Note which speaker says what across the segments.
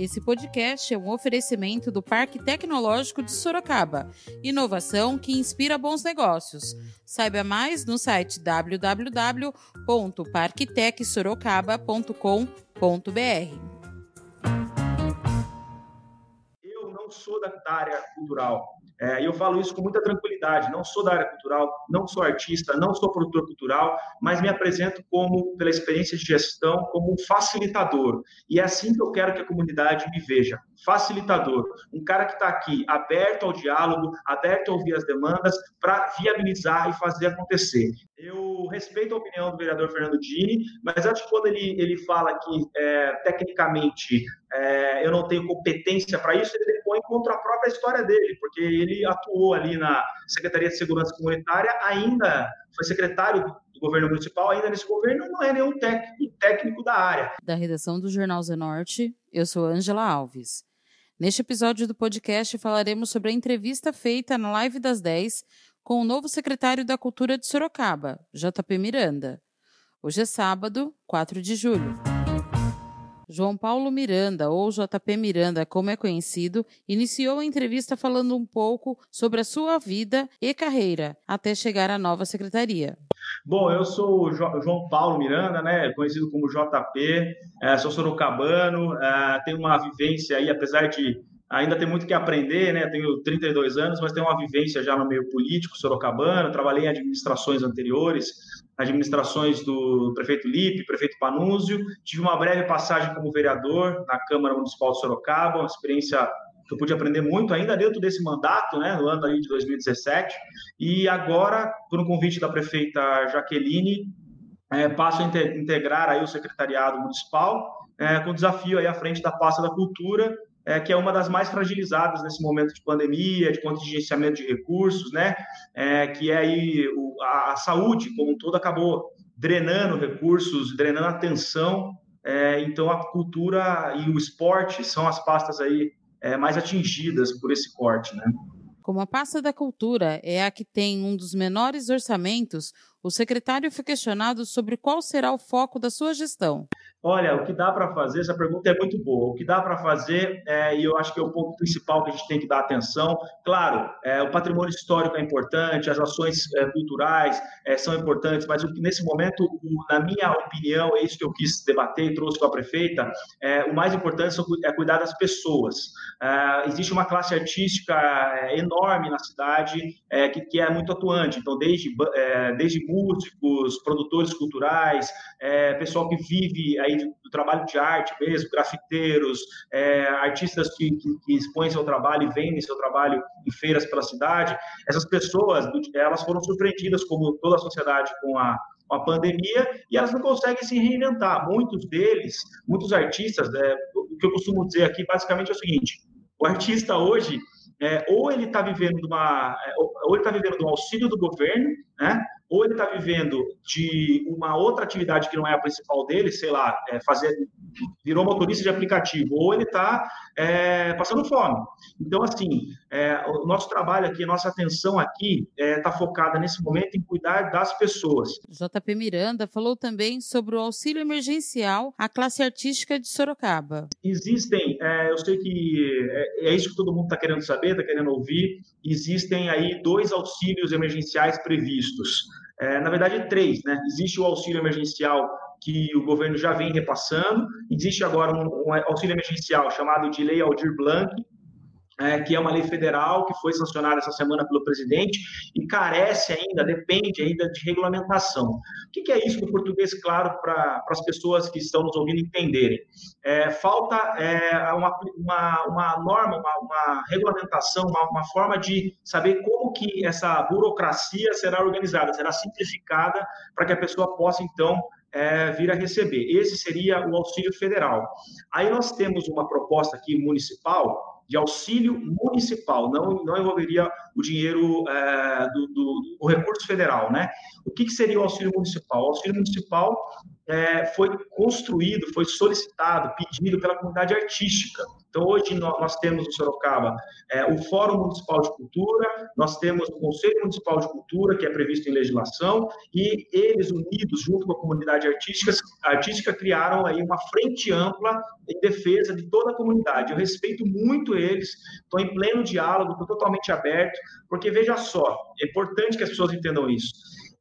Speaker 1: Esse podcast é um oferecimento do Parque Tecnológico de Sorocaba. Inovação que inspira bons negócios. Saiba mais no site www.parktecsorocaba.com.br.
Speaker 2: Eu não sou da área cultural é, e eu falo isso com muita tranquilidade. Não sou da área cultural, não sou artista, não sou produtor cultural, mas me apresento como, pela experiência de gestão, como um facilitador. E é assim que eu quero que a comunidade me veja: facilitador. Um cara que está aqui aberto ao diálogo, aberto a ouvir as demandas, para viabilizar e fazer acontecer. Eu respeito a opinião do vereador Fernando Dini, mas acho que quando ele, ele fala que, é, tecnicamente, é, eu não tenho competência para isso, ele põe contra a própria história dele, porque ele atuou ali na Secretaria de Segurança Comunitária, ainda foi secretário do governo municipal, ainda nesse governo não é nenhum técnico, técnico da área.
Speaker 1: Da redação do Jornal Zenorte, eu sou Ângela Alves. Neste episódio do podcast falaremos sobre a entrevista feita na Live das 10 com o novo secretário da Cultura de Sorocaba, JP Miranda. Hoje é sábado, 4 de julho. João Paulo Miranda, ou JP Miranda, como é conhecido, iniciou a entrevista falando um pouco sobre a sua vida e carreira até chegar à nova secretaria.
Speaker 2: Bom, eu sou o João Paulo Miranda, né, conhecido como JP, é, sou sorocabano, é, tenho uma vivência aí, apesar de ainda ter muito que aprender, né? Tenho 32 anos, mas tenho uma vivência já no meio político sorocabano, trabalhei em administrações anteriores, administrações do prefeito Lipe, prefeito Panúzio, tive uma breve passagem como vereador na Câmara Municipal de Sorocaba, uma experiência que eu pude aprender muito ainda dentro desse mandato, né, no ano de 2017, e agora, por um convite da prefeita Jaqueline, é, passo a integrar aí o secretariado municipal, é, com desafio aí à frente da pasta da cultura, é, que é uma das mais fragilizadas nesse momento de pandemia, de contingenciamento de recursos, né? É, que é aí o, a, a, saúde como um todo acabou drenando recursos, drenando atenção. É, então a cultura e o esporte são as pastas aí é, mais atingidas por esse corte, né?
Speaker 1: Como a pasta da cultura é a que tem um dos menores orçamentos, o secretário foi questionado sobre qual será o foco da sua gestão.
Speaker 2: Olha, o que dá para fazer, essa pergunta é muito boa. O que dá para fazer, é, e eu acho que é o ponto principal que a gente tem que dar atenção, claro, é, o patrimônio histórico é importante, as ações é, culturais é, são importantes, mas o que nesse momento, o, na minha opinião, é isso que eu quis debater e trouxe com a prefeita, é, o mais importante é cuidar das pessoas. É, existe uma classe artística enorme na cidade que, que, é muito atuante, então desde, desde músicos, produtores culturais, pessoal que vive aí do, trabalho de arte mesmo, grafiteiros, é, artistas que, que, que, expõem seu trabalho e vendem seu trabalho em feiras pela cidade, essas pessoas, elas foram surpreendidas, como toda a sociedade, com a, com a pandemia e elas não conseguem se reinventar. Muitos deles, muitos artistas, é, o que eu costumo dizer aqui basicamente é o seguinte: o artista hoje, é, ou ele está vivendo de é, ou ele está vivendo do auxílio do governo, né? Ou ele está vivendo de uma outra atividade que não é a principal dele, sei lá, é fazer, virou motorista de aplicativo, ou ele está é, passando fome. Então, assim, é, o nosso trabalho aqui, a nossa atenção aqui está é, focada nesse momento em cuidar das pessoas.
Speaker 1: JP Miranda falou também sobre o auxílio emergencial à classe artística de Sorocaba.
Speaker 2: Existem, é, eu sei que é, é isso que todo mundo está querendo saber, está querendo ouvir, existem aí dois auxílios emergenciais previstos. É, na verdade, três. Né? Existe o auxílio emergencial que o governo já vem repassando, existe agora um, um auxílio emergencial chamado de Lei Aldir Blanc, é, que é uma lei federal que foi sancionada essa semana pelo presidente e carece ainda, depende ainda de regulamentação. O que, que é isso no português claro para as pessoas que estão nos ouvindo entenderem? É, falta é, uma, uma, uma, norma, uma, uma regulamentação, uma, uma, forma de saber como que essa burocracia será organizada, será simplificada para que a pessoa possa, então, é, vir a receber. Esse seria o auxílio federal. Aí nós temos uma proposta aqui municipal de auxílio municipal, não, não envolveria o dinheiro é, do, do, do, recurso federal, né? O que, que, seria o auxílio municipal? O auxílio municipal é, foi construído, foi solicitado, pedido pela comunidade artística. Então, hoje nós temos no Sorocaba é, o Fórum Municipal de Cultura, nós temos o Conselho Municipal de Cultura, que é previsto em legislação, e eles, unidos, junto com a comunidade artística, artística criaram aí uma frente ampla em defesa de toda a comunidade. Eu respeito muito eles, estou em pleno diálogo, estou totalmente aberto, porque veja só, é importante que as pessoas entendam isso.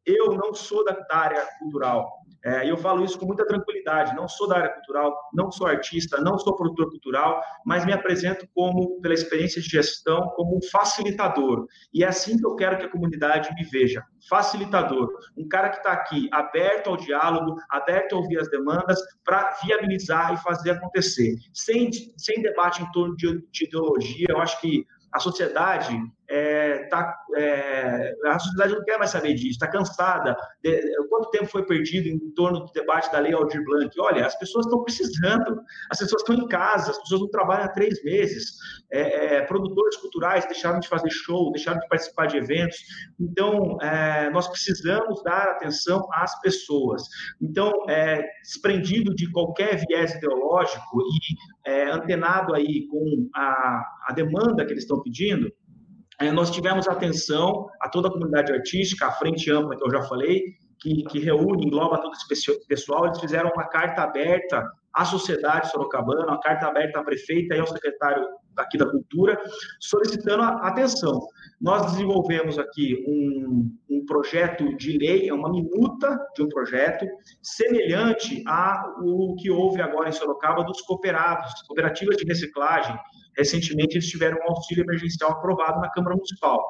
Speaker 2: Eu não sou da área cultural, é, eu falo isso com muita tranquilidade. Não sou da área cultural, não sou artista, não sou produtor cultural, mas me apresento como, pela experiência de gestão, como um facilitador. E é assim que eu quero que a comunidade me veja: facilitador. Um cara que está aqui aberto ao diálogo, aberto a ouvir as demandas, para viabilizar e fazer acontecer. Sem, sem debate em torno de, de ideologia, eu acho que a sociedade é, tá, é, a sociedade não quer mais saber disso, está cansada. De, quanto tempo foi perdido em torno do debate da lei Aldir Blanc? Olha, as pessoas estão precisando, as pessoas estão em casa, as pessoas não trabalham há três meses. É, é produtores culturais deixaram de fazer show, deixaram de participar de eventos. Então, é, nós precisamos dar atenção às pessoas. Então, é, desprendido de qualquer viés ideológico e antenado aí com a, a demanda que eles estão pedindo, nós tivemos atenção a toda a comunidade artística, a frente ampla que eu já falei, que, que reúne, engloba todo esse pessoal, eles fizeram uma carta aberta à sociedade sorocabana, uma carta aberta à prefeita e ao secretário aqui da Cultura, solicitando a atenção. Nós desenvolvemos aqui um, um projeto de lei, é uma minuta de um projeto, semelhante ao que houve agora em Sorocaba dos cooperados, cooperativas de reciclagem, Recentemente, eles tiveram um auxílio emergencial aprovado na Câmara Municipal.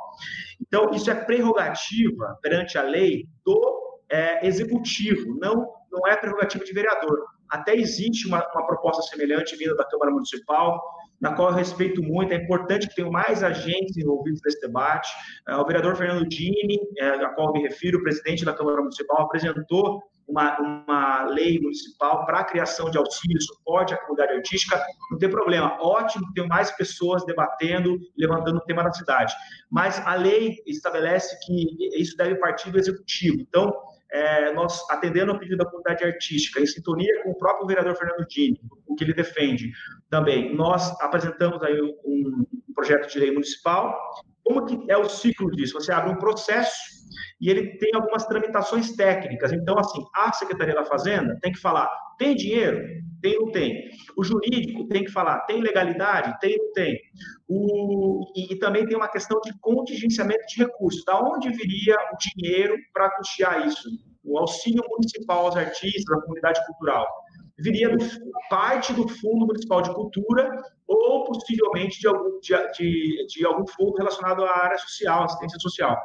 Speaker 2: Então, isso é prerrogativa perante a lei do é, executivo, não, não é prerrogativa de vereador. Até existe uma, uma proposta semelhante vinda da Câmara Municipal, na qual eu respeito muito. É importante que tenham mais agentes envolvidos nesse debate. É, o vereador Fernando Dini, é, a qual me refiro, presidente da Câmara Municipal, apresentou uma, uma lei municipal para a criação de auxílio suporte à comunidade artística, não tem problema. Ótimo ter mais pessoas debatendo, levantando o tema da cidade. Mas a lei estabelece que isso deve partir do executivo. Então, é, nós, atendendo ao pedido da comunidade artística, em sintonia com o próprio vereador Fernando Dini, o que ele defende também, nós apresentamos aí um, um projeto de lei municipal. Como que é o ciclo disso? Você abre um processo e ele tem algumas tramitações técnicas. Então, assim, a Secretaria da Fazenda tem que falar: tem dinheiro? Tem ou não tem? O jurídico tem que falar: tem legalidade? Tem ou não tem? O, e, e, também tem uma questão de contingenciamento de recursos. Da onde viria o dinheiro para custear isso? O auxílio municipal aos artistas, à comunidade cultural viria do, parte do Fundo Municipal de Cultura ou possivelmente de algum, de, de, de algum fundo relacionado à área social, assistência social.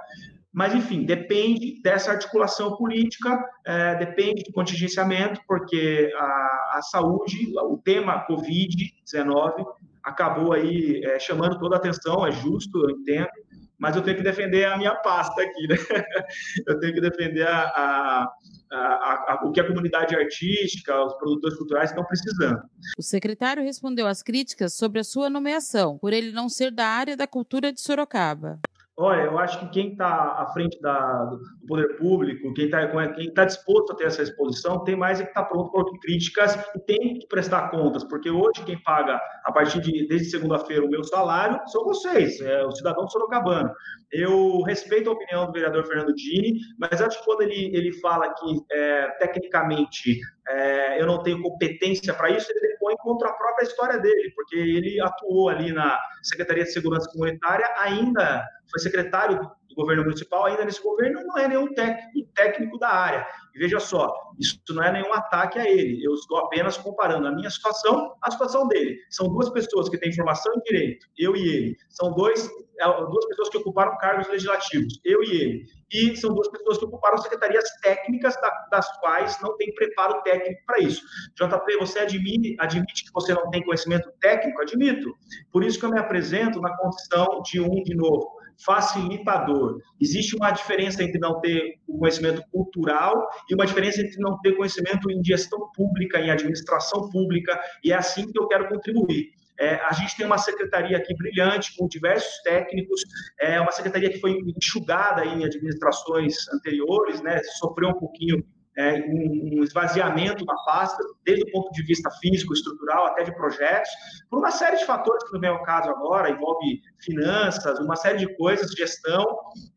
Speaker 2: Mas, enfim, depende dessa articulação política, é, depende do contingenciamento, porque a, a saúde, o tema Covid-19, acabou aí é, chamando toda a atenção, é justo, eu entendo, mas eu tenho que defender a minha pasta aqui, né? Eu tenho que defender a, a, a, o que a comunidade artística, os produtores culturais estão precisando.
Speaker 1: O secretário respondeu às críticas sobre a sua nomeação, por ele não ser da área da cultura de Sorocaba.
Speaker 2: Olha, eu acho que quem está à frente da, do poder público, quem está tá disposto a ter essa exposição, tem mais é que estar tá pronto para críticas e tem que prestar contas, porque hoje quem paga, a partir de desde segunda-feira, o meu salário são vocês, é o cidadão sorocabano. Eu respeito a opinião do vereador Fernando Dini, mas acho que quando ele, ele fala que, é, tecnicamente, é, eu não tenho competência para isso, ele põe contra a própria história dele, porque ele atuou ali na Secretaria de Segurança Comunitária, ainda foi secretário do governo municipal, ainda nesse governo não é nenhum técnico, técnico da área. E veja só, isso não é nenhum ataque a ele, eu estou apenas comparando a minha situação à situação dele. São duas pessoas que têm formação em direito, eu e ele. São dois, é, duas pessoas que ocuparam cargos legislativos, eu e ele. E são duas pessoas que ocuparam secretarias técnicas, das quais não tem preparo técnico para isso. JP, você admite, admite que você não tem conhecimento técnico? Admito. Por isso que eu me apresento na condição de um, de novo, facilitador. Existe uma diferença entre não ter o conhecimento cultural e uma diferença entre não ter conhecimento em gestão pública, em administração pública, e é assim que eu quero contribuir. É, a gente tem uma secretaria aqui brilhante, com diversos técnicos, é uma secretaria que foi enxugada em administrações anteriores, né, sofreu um pouquinho é, um, um, esvaziamento da pasta, desde o ponto de vista físico, estrutural, até de projetos, por uma série de fatores que vem ao caso agora, envolve finanças, uma série de coisas, gestão,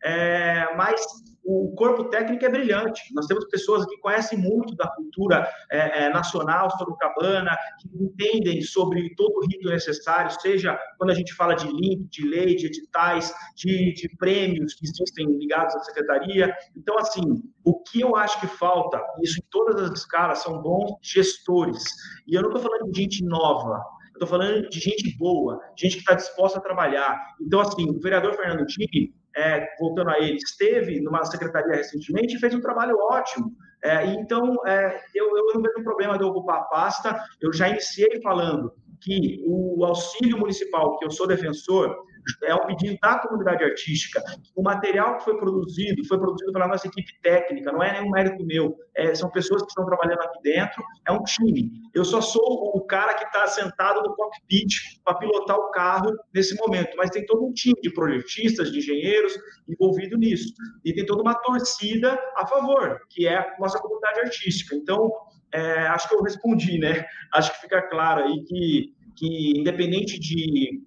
Speaker 2: é, mas o corpo técnico é brilhante. Nós temos pessoas que conhecem muito da cultura é, é, nacional sorocabana, que entendem sobre todo o rito necessário, seja quando a gente fala de link, de lei, de editais, de, de prêmios que existem ligados à secretaria. Então, assim, o que eu acho que falta, isso em todas as escalas, são bons gestores. E eu não estou falando de gente nova, estou falando de gente boa, gente que está disposta a trabalhar. Então, assim, o vereador Fernando Tigre é, voltando a ele, esteve numa secretaria recentemente e fez um trabalho ótimo. É, então, é, eu, eu não vejo problema de ocupar a pasta. Eu já iniciei falando que o auxílio municipal, que eu sou defensor, é um pedido da comunidade artística. O material que foi produzido foi produzido pela nossa equipe técnica, não é nenhum mérito meu. É, são pessoas que estão trabalhando aqui dentro, é um time. Eu só sou o cara que está sentado no cockpit para pilotar o carro nesse momento, mas tem todo um time de projetistas, de engenheiros envolvido nisso. E tem toda uma torcida a favor, que é a nossa comunidade artística. Então, é, acho que eu respondi, né? Acho que fica claro aí que, que independente de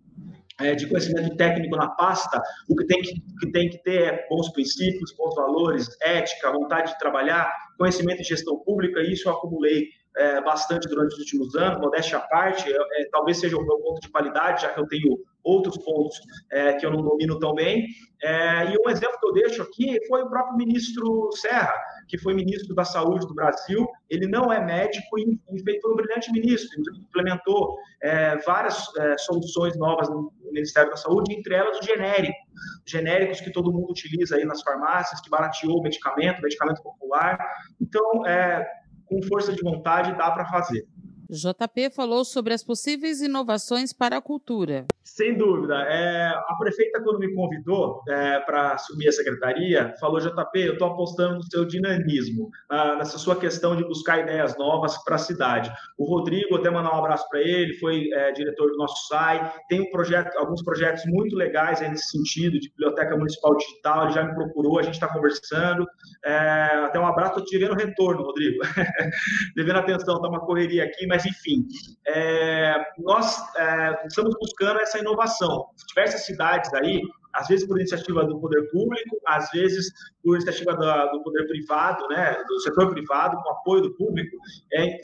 Speaker 2: é, de conhecimento técnico na pasta, o que tem que, que tem que ter é bons princípios, bons valores, ética, vontade de trabalhar, conhecimento de gestão pública, e isso eu acumulei é, bastante durante os últimos anos, modéstia à parte, é, é, talvez seja o meu ponto de qualidade, já que eu tenho outros pontos é, que eu não domino tão bem. É, e um exemplo que eu deixo aqui foi o próprio ministro Serra, que foi ministro da Saúde do Brasil. Ele não é médico e, e foi um brilhante ministro, implementou é, várias soluções novas no Ministério da Saúde, entre elas o genérico, genéricos que todo mundo utiliza aí nas farmácias, que barateou o medicamento, medicamento popular. Então, é, com força de vontade, dá para fazer.
Speaker 1: JP falou sobre as possíveis inovações para a cultura.
Speaker 2: Sem dúvida. É, a prefeita, quando me convidou é, para assumir a secretaria, falou: JP, eu estou apostando no seu dinamismo, nessa sua questão de buscar ideias novas para a cidade. O Rodrigo, até mandar um abraço para ele, foi é, diretor do nosso SAI, tem um projeto, alguns projetos muito legais nesse sentido, de biblioteca municipal digital, ele já me procurou, a gente está conversando. É, até um abraço, estou te devendo retorno, Rodrigo. devendo atenção, está uma correria aqui, mas mas enfim, é, nós é, estamos buscando essa inovação. Diversas cidades aí, às vezes por iniciativa do poder público, às vezes por iniciativa do, poder privado, né, do setor privado, com apoio do público, é,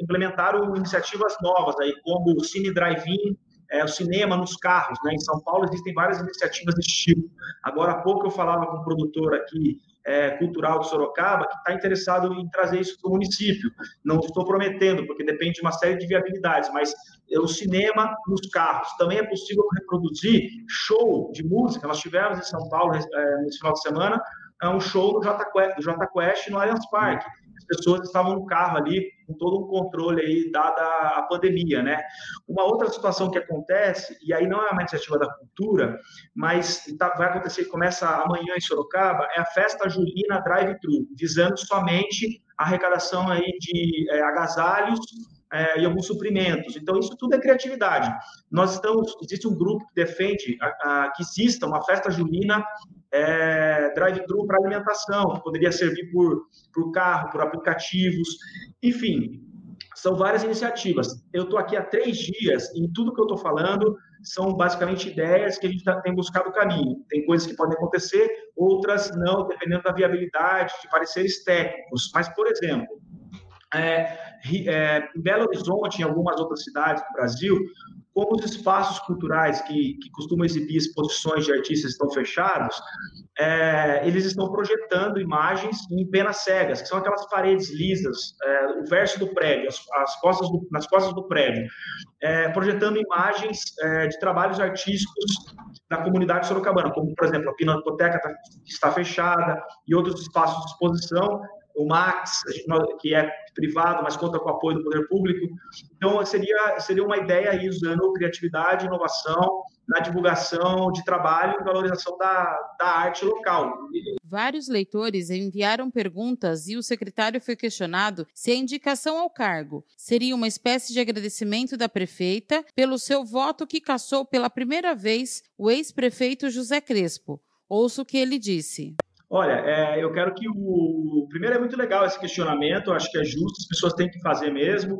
Speaker 2: implementaram iniciativas novas aí, como o Cine Drive-In, é, o cinema nos carros. Né? Em São Paulo existem várias iniciativas desse tipo. Agora há pouco eu falava com um produtor aqui é, cultural de Sorocaba que está interessado em trazer isso para o município. Não estou prometendo, porque depende de uma série de viabilidades, mas o cinema nos carros. Também é possível reproduzir show de música. Nós tivemos em São Paulo, é, nesse final de semana, é um show do Jota Quest, Jota Quest no Allianz Parque pessoas estavam no carro ali com todo um controle aí, dada a pandemia, né? Uma outra situação que acontece, e aí não é uma iniciativa da cultura, mas tá, vai acontecer, começa amanhã em Sorocaba, é a Festa Julina Drive-Thru, visando somente a arrecadação aí de é, agasalhos é, e alguns suprimentos. Então, isso tudo é criatividade. Nós estamos, existe um grupo que defende a, a, que exista uma festa junina é, drive-thru para alimentação, que poderia servir por, por carro, por aplicativos, enfim, são várias iniciativas. Eu estou aqui há três dias e tudo que eu estou falando são basicamente ideias que a gente tá, tem buscado o caminho. Tem coisas que podem acontecer, outras não, dependendo da viabilidade, de pareceres técnicos. Mas, por exemplo, é, é, em Belo Horizonte, em algumas outras cidades do Brasil, como os espaços culturais que, que costumam exibir exposições de artistas estão fechados, é, eles estão projetando imagens em penas cegas, que são aquelas paredes lisas, é, o verso do prédio, as, as costas do, nas costas do prédio, é, projetando imagens é, de trabalhos artísticos da comunidade sorocabana, como, por exemplo, a Pinacoteca tá, está fechada e outros espaços de exposição, o Max, que é privado, mas conta com o apoio do poder público. Então, seria, seria uma ideia aí usando criatividade, inovação na divulgação de trabalho e valorização da, da arte local.
Speaker 1: Vários leitores enviaram perguntas e o secretário foi questionado se a indicação ao cargo seria uma espécie de agradecimento da prefeita pelo seu voto que cassou pela primeira vez o ex-prefeito José Crespo. Ouço o que ele disse.
Speaker 2: Olha, é, eu quero que o. Primeiro, é muito legal esse questionamento, acho que é justo, as pessoas têm que fazer mesmo.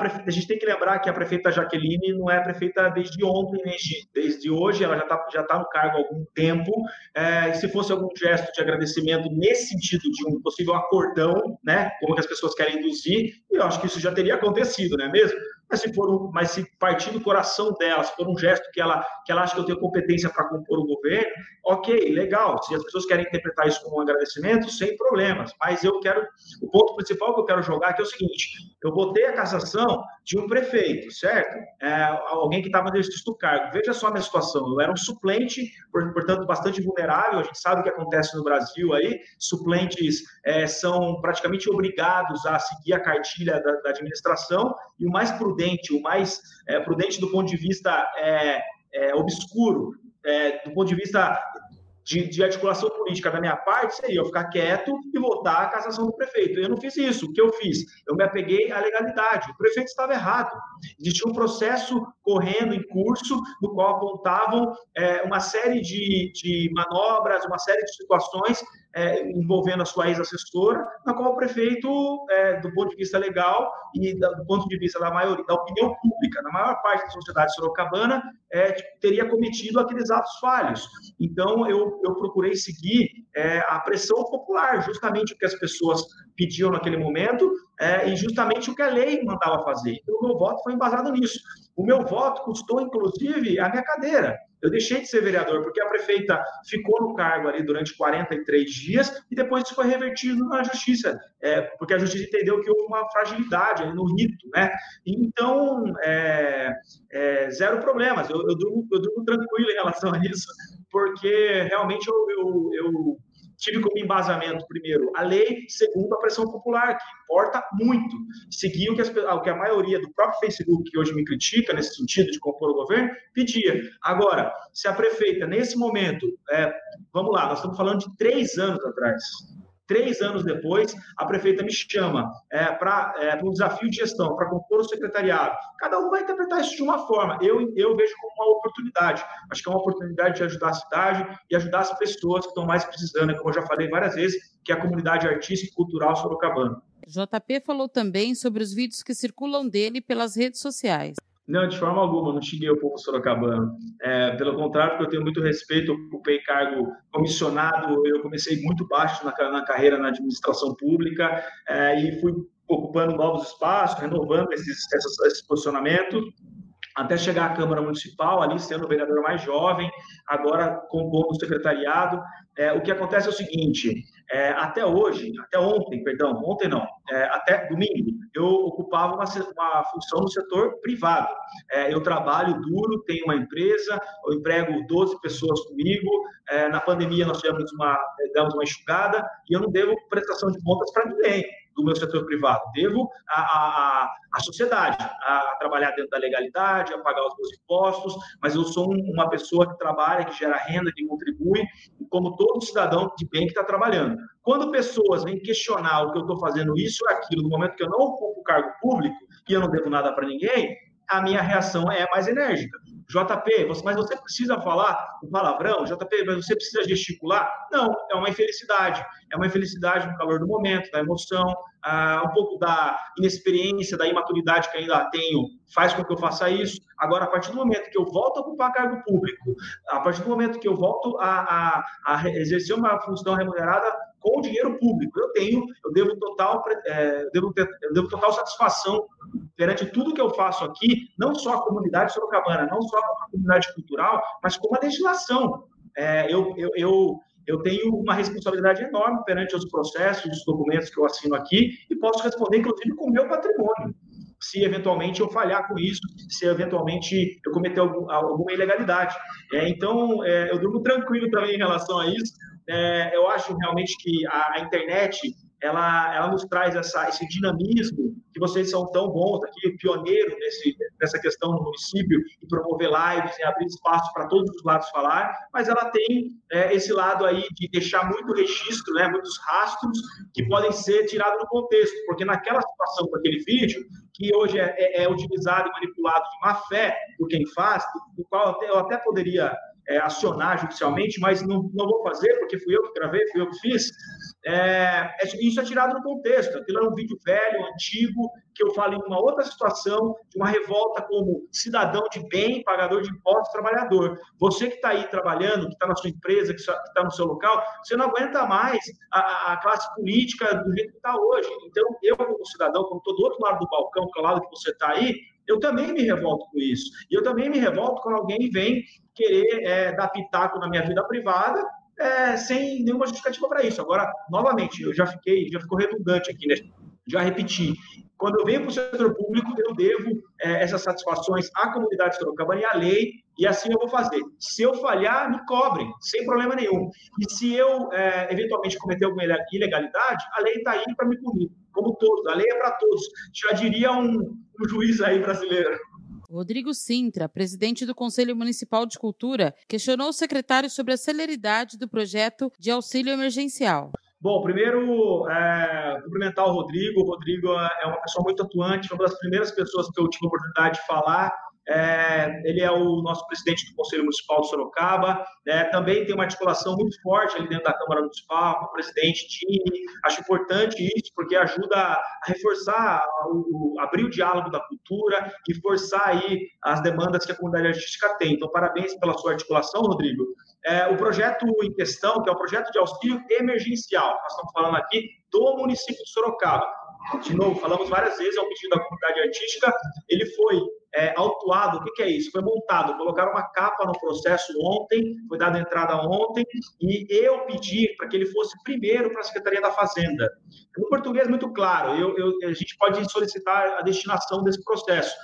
Speaker 2: Prefe... A gente tem que lembrar que a prefeita Jaqueline não é prefeita desde ontem, nem desde hoje, ela já está já tá no cargo há algum tempo. É, se fosse algum gesto de agradecimento nesse sentido de um possível acordão, né, como que as pessoas querem induzir, eu acho que isso já teria acontecido, não é mesmo? Mas se for um, mas se partir do coração dela, se for um gesto que ela, que ela acha que eu tenho competência para compor o governo, ok, legal. Se as pessoas querem interpretar isso como um agradecimento, sem problemas. Mas eu quero, o ponto principal que eu quero jogar aqui é o seguinte: eu botei a cassação de um prefeito, certo? É, alguém que estava nesse do cargo. Veja só a minha situação. Eu era um suplente, portanto, bastante vulnerável. A gente sabe o que acontece no Brasil aí. Suplentes é, são praticamente obrigados a seguir a cartilha da, da administração e o mais prudente prudente, o mais é, prudente do ponto de vista é, é, obscuro, é, do ponto de vista de, de, articulação política da minha parte seria eu ficar quieto e votar a cassação do prefeito. Eu não fiz isso. O que eu fiz? Eu me apeguei à legalidade. O prefeito estava errado. Existia um processo correndo em curso, no qual apontavam é, uma série de, de manobras, uma série de situações é, envolvendo a sua ex-assessora, na qual o prefeito, é, do ponto de vista legal e da, do ponto de vista da maioria, da opinião pública, na maior parte da sociedade sorocabana, é, teria cometido aqueles atos falhos. Então, eu, eu procurei seguir é, a pressão popular, justamente o que as pessoas pediam naquele momento é, e justamente o que a lei mandava fazer. Então, o meu voto foi embasado nisso. O meu voto custou, inclusive, a minha cadeira. Eu deixei de ser vereador porque a prefeita ficou no cargo ali durante 43 dias e depois isso foi revertido na justiça, é, porque a justiça entendeu que houve uma fragilidade no rito, né? Então, é, é, zero problemas. Eu, eu, durmo, eu durmo tranquilo em relação a isso, porque realmente eu, eu, eu tive como embasamento, primeiro, a lei, segundo, a pressão popular, que importa muito. Seguir o que, as, o que a maioria do próprio Facebook, que hoje me critica nesse sentido de compor o governo, pedia. Agora, se a prefeita, nesse momento, é, vamos lá, nós estamos falando de três anos atrás, Três anos depois, a prefeita me chama é, para é, um desafio de gestão, para compor o secretariado. Cada um vai interpretar isso de uma forma. Eu, eu vejo como uma oportunidade. Acho que é uma oportunidade de ajudar a cidade e ajudar as pessoas que estão mais precisando, como eu já falei várias vezes, que é a comunidade artística e cultural sorocabana.
Speaker 1: JP falou também sobre os vídeos que circulam dele pelas redes sociais.
Speaker 2: Não, de forma alguma, não xinguei o povo sorocabano. É, pelo contrário, porque eu tenho muito respeito, ocupei cargo comissionado, eu comecei muito baixo na, na carreira na administração pública é, e fui ocupando novos espaços, renovando esses, esses, esses posicionamentos até chegar à Câmara Municipal, ali sendo o vereador mais jovem, agora compondo o secretariado. É, o que acontece é o seguinte: é, até hoje, até ontem, perdão, ontem não, é, até domingo, eu ocupava uma, uma função no setor privado. É, eu trabalho duro, tenho uma empresa, eu emprego 12 pessoas comigo. É, na pandemia, nós tivemos uma, damos uma enxugada e eu não devo prestação de contas para ninguém do meu setor privado. Devo à, sociedade, a trabalhar dentro da legalidade, a pagar os meus impostos, mas eu sou uma pessoa que trabalha, que gera renda, que contribui, como todo cidadão de bem que está trabalhando. Quando pessoas vêm questionar o que eu estou fazendo isso ou aquilo, no momento que eu não ocupo cargo público e eu não devo nada para ninguém, a minha reação é mais enérgica. JP, você, mas você precisa falar o palavrão? JP, mas você precisa gesticular? Não, é uma infelicidade. É uma infelicidade no calor do momento, da emoção, ah, um pouco da inexperiência, da imaturidade que ainda tenho, faz com que eu faça isso. Agora, a partir do momento que eu volto a ocupar cargo público, a partir do momento que eu volto a, a, a exercer uma função remunerada com dinheiro público, eu tenho, eu devo total, é, devo, ter, eu devo total satisfação perante tudo que eu faço aqui, não só a comunidade sorocabana, não só a comunidade cultural, mas como a legislação. É, eu, eu, eu, eu tenho uma responsabilidade enorme perante os processos, os documentos que eu assino aqui, e posso responder, inclusive, com o meu patrimônio se eventualmente eu falhar com isso, se eventualmente eu cometer algum, alguma ilegalidade. É, então, é, eu durmo tranquilo também em relação a isso. É, eu acho realmente que a, a internet ela, ela nos traz essa, esse dinamismo que vocês são tão bons aqui, pioneiro nesse, nessa questão no município, e promover lives e abrir espaço para todos os lados falar, mas ela tem é, esse lado aí de deixar muito registro, né, muitos rastros que podem ser tirados do contexto, porque naquela situação daquele vídeo, que hoje é, é, é utilizado e manipulado de má fé por quem faz, do qual eu até, eu até poderia é, acionar judicialmente, mas não, não vou fazer porque fui eu que gravei, fui eu que fiz. É, é isso é tirado do contexto. Aquilo é um vídeo velho, antigo, que eu falo em uma outra situação, de uma revolta como cidadão de bem, pagador de impostos, trabalhador. Você que está aí trabalhando, que está na sua empresa, que está no seu local, você não aguenta mais a, a classe política do jeito que está hoje. Então, eu, como cidadão, como estou do outro lado do balcão, que é o lado que você está aí, eu também me revolto com isso. E eu também me revolto quando alguém vem querer é, dar pitaco na minha vida privada é, sem nenhuma justificativa para isso. Agora, novamente, eu já fiquei, já ficou redundante aqui, né? Já repeti. Quando eu venho para o setor público, eu devo é, essas satisfações à comunidade sorocabana e à lei, e assim eu vou fazer. Se eu falhar, me cobrem, sem problema nenhum. E se eu, é, eventualmente, cometer alguma ilegalidade, a lei está aí para me punir, como todos. A lei é para todos. Já diria um, um juiz aí brasileiro.
Speaker 1: Rodrigo Sintra, presidente do Conselho Municipal de Cultura, questionou o secretário sobre a celeridade do projeto de auxílio emergencial.
Speaker 2: Bom, primeiro, é, cumprimentar o Rodrigo. O Rodrigo é uma pessoa muito atuante, uma das primeiras pessoas que eu tive a oportunidade de falar é, ele é o nosso presidente do Conselho Municipal de Sorocaba, é, também tem uma articulação muito forte ali dentro da Câmara Municipal, com o presidente Tini. Acho importante isso, porque ajuda a reforçar, o, abrir o diálogo da cultura e forçar aí as demandas que a comunidade artística tem. Então, parabéns pela sua articulação, Rodrigo. É, o projeto em questão, que é o projeto de auxílio emergencial, nós estamos falando aqui do município de Sorocaba de novo, falamos várias vezes, é um pedido da comunidade artística, ele foi é, autuado, o que, que, é isso? Foi montado, colocaram uma capa no processo ontem, foi dada entrada ontem, e eu pedi para que ele fosse primeiro para a Secretaria da Fazenda. No português, muito claro, eu, eu, a gente pode solicitar a destinação desse processo.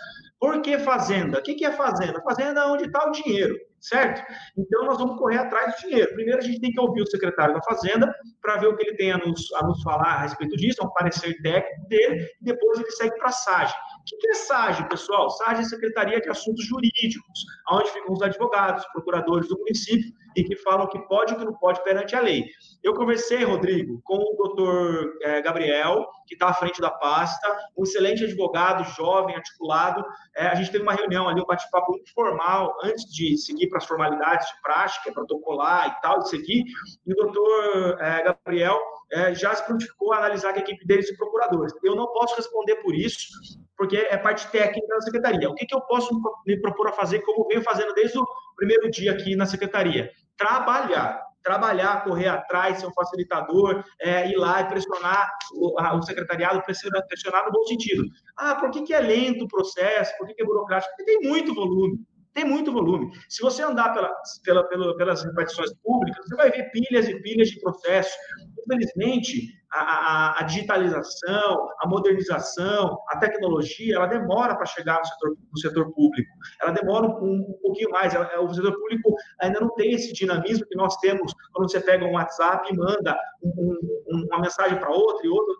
Speaker 2: Por que fazenda? O que é fazenda? Fazenda é onde está o dinheiro, certo? Então, nós vamos correr atrás do dinheiro. Primeiro, a gente tem que ouvir o secretário da Fazenda para ver o que ele tem a nos, a nos falar a respeito disso, é um parecer técnico dele, e depois ele segue para a SAGE. O que é SAGE, pessoal? SAGE é Secretaria de Assuntos Jurídicos, onde ficam os advogados, procuradores do município e que falam que pode e o que não pode perante a lei. Eu conversei, Rodrigo, com o doutor é, Gabriel, que está à frente da pasta, um excelente advogado, jovem, articulado. É, a gente teve uma reunião ali, um bate-papo informal, antes de seguir para as formalidades de prática, protocolar e tal, de seguir. E o doutor é, Gabriel é, já se prontificou a analisar com a equipe deles e procuradores. Eu não posso responder por isso, porque é parte técnica da secretaria. O que, que eu posso me propor a fazer, como venho fazendo desde o primeiro dia aqui na secretaria? Trabalhar trabalhar, correr atrás, ser um facilitador, é, ir lá e pressionar o, a, o secretariado, pressionar, no bom sentido. Ah, por que, que é lento o processo? Por que, que é burocrático? Porque tem muito volume. Tem muito volume. Se você andar pela, pela, pela, pelas repartições públicas, você vai ver pilhas e pilhas de processos. Infelizmente, a, a, a, digitalização, a modernização, a tecnologia, ela demora para chegar no setor, no setor público. Ela demora um, um pouquinho mais. Ela, o setor público ainda não tem esse dinamismo que nós temos quando você pega um WhatsApp e manda um, um, uma mensagem para outra e outra.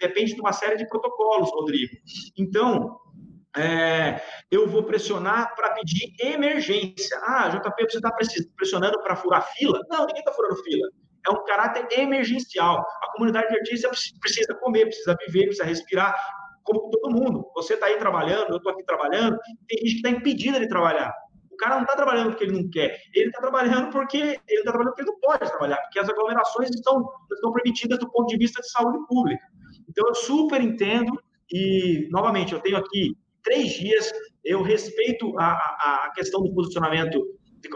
Speaker 2: Depende de uma série de protocolos, Rodrigo. Então, é, eu vou pressionar para pedir emergência. Ah, JP, você está pressionando para furar fila? Não, ninguém está furando fila é um caráter emergencial. A comunidade de artistas precisa comer, precisa viver, precisa respirar, como todo mundo. Você está aí trabalhando, eu estou aqui trabalhando, tem gente que está impedida de trabalhar. O cara não está trabalhando porque ele não quer, ele está trabalhando porque ele está trabalhando porque ele não pode trabalhar, porque as aglomerações estão, estão permitidas do ponto de vista de saúde pública. Então, eu super entendo e, novamente, eu tenho aqui três dias, eu respeito a, a, questão do posicionamento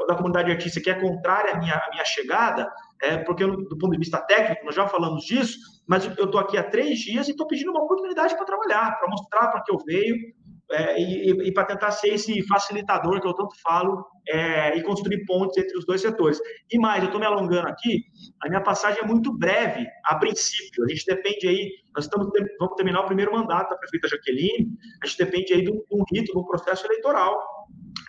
Speaker 2: da comunidade artística que é contrária à minha, à minha chegada, é, porque do ponto de vista técnico, nós já falamos disso, mas eu estou aqui há três dias e estou pedindo uma oportunidade para trabalhar, para mostrar para que eu veio é, e, e para tentar ser esse facilitador que eu tanto falo é, e construir pontes entre os dois setores. E mais, eu estou me alongando aqui, a minha passagem é muito breve, a princípio, a gente depende aí, nós estamos, vamos terminar o primeiro mandato da prefeita Jaqueline, a gente depende aí de um, de um rito, de um processo eleitoral,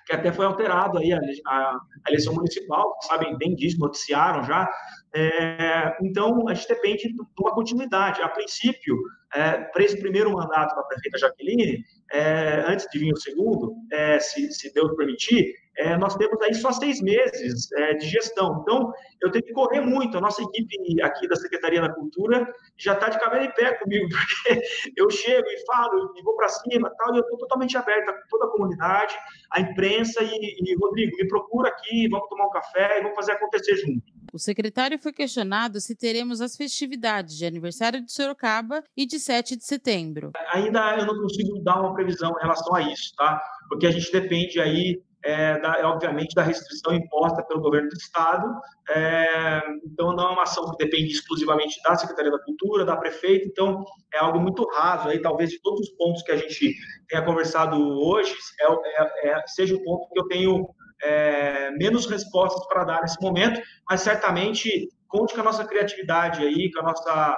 Speaker 2: que até foi alterado aí a, a, a eleição municipal, sabem bem disso, noticiaram já, É, então, a gente depende de uma continuidade. A princípio, é, para esse primeiro mandato da prefeita Jaqueline, é, antes de vir o segundo, é, se, se Deus permitir, é, nós temos aí só seis meses é, de gestão. Então, eu tenho que correr muito. A nossa equipe aqui da Secretaria da Cultura já está de cabelo em pé comigo, porque eu chego e falo e vou para cima tal, e eu estou totalmente aberta com toda a comunidade, a imprensa, e, e, Rodrigo, me procura aqui, vamos tomar um café e vamos fazer acontecer junto.
Speaker 1: O secretário foi questionado se teremos as festividades de aniversário de Sorocaba e de 7 de setembro.
Speaker 2: Ainda eu não consigo dar uma previsão em relação a isso, tá? Porque a gente depende aí é, da, obviamente, da restrição imposta pelo governo do Estado. É, então, não é uma ação que depende exclusivamente da Secretaria da Cultura, da prefeita, então é algo muito raso, aí, talvez de todos os pontos que a gente tenha conversado hoje, é, é, é seja o ponto que eu tenho é, menos respostas para dar nesse momento, mas certamente conte com a nossa criatividade aí, com a nossa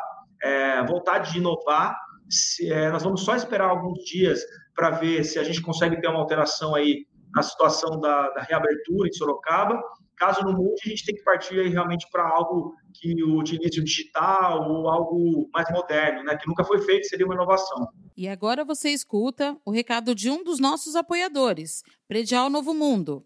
Speaker 2: vontade de inovar. Se, nós vamos só esperar alguns dias para ver se a gente consegue ter uma alteração aí na situação da, da, reabertura em Sorocaba. Caso não mude, a gente tem que partir aí realmente para algo que utilize o digital ou algo mais moderno, né? que nunca foi feito, seria uma inovação.
Speaker 1: E agora você escuta o recado de um dos nossos apoiadores, Predial Novo Mundo.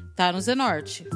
Speaker 1: tá no Zenorte.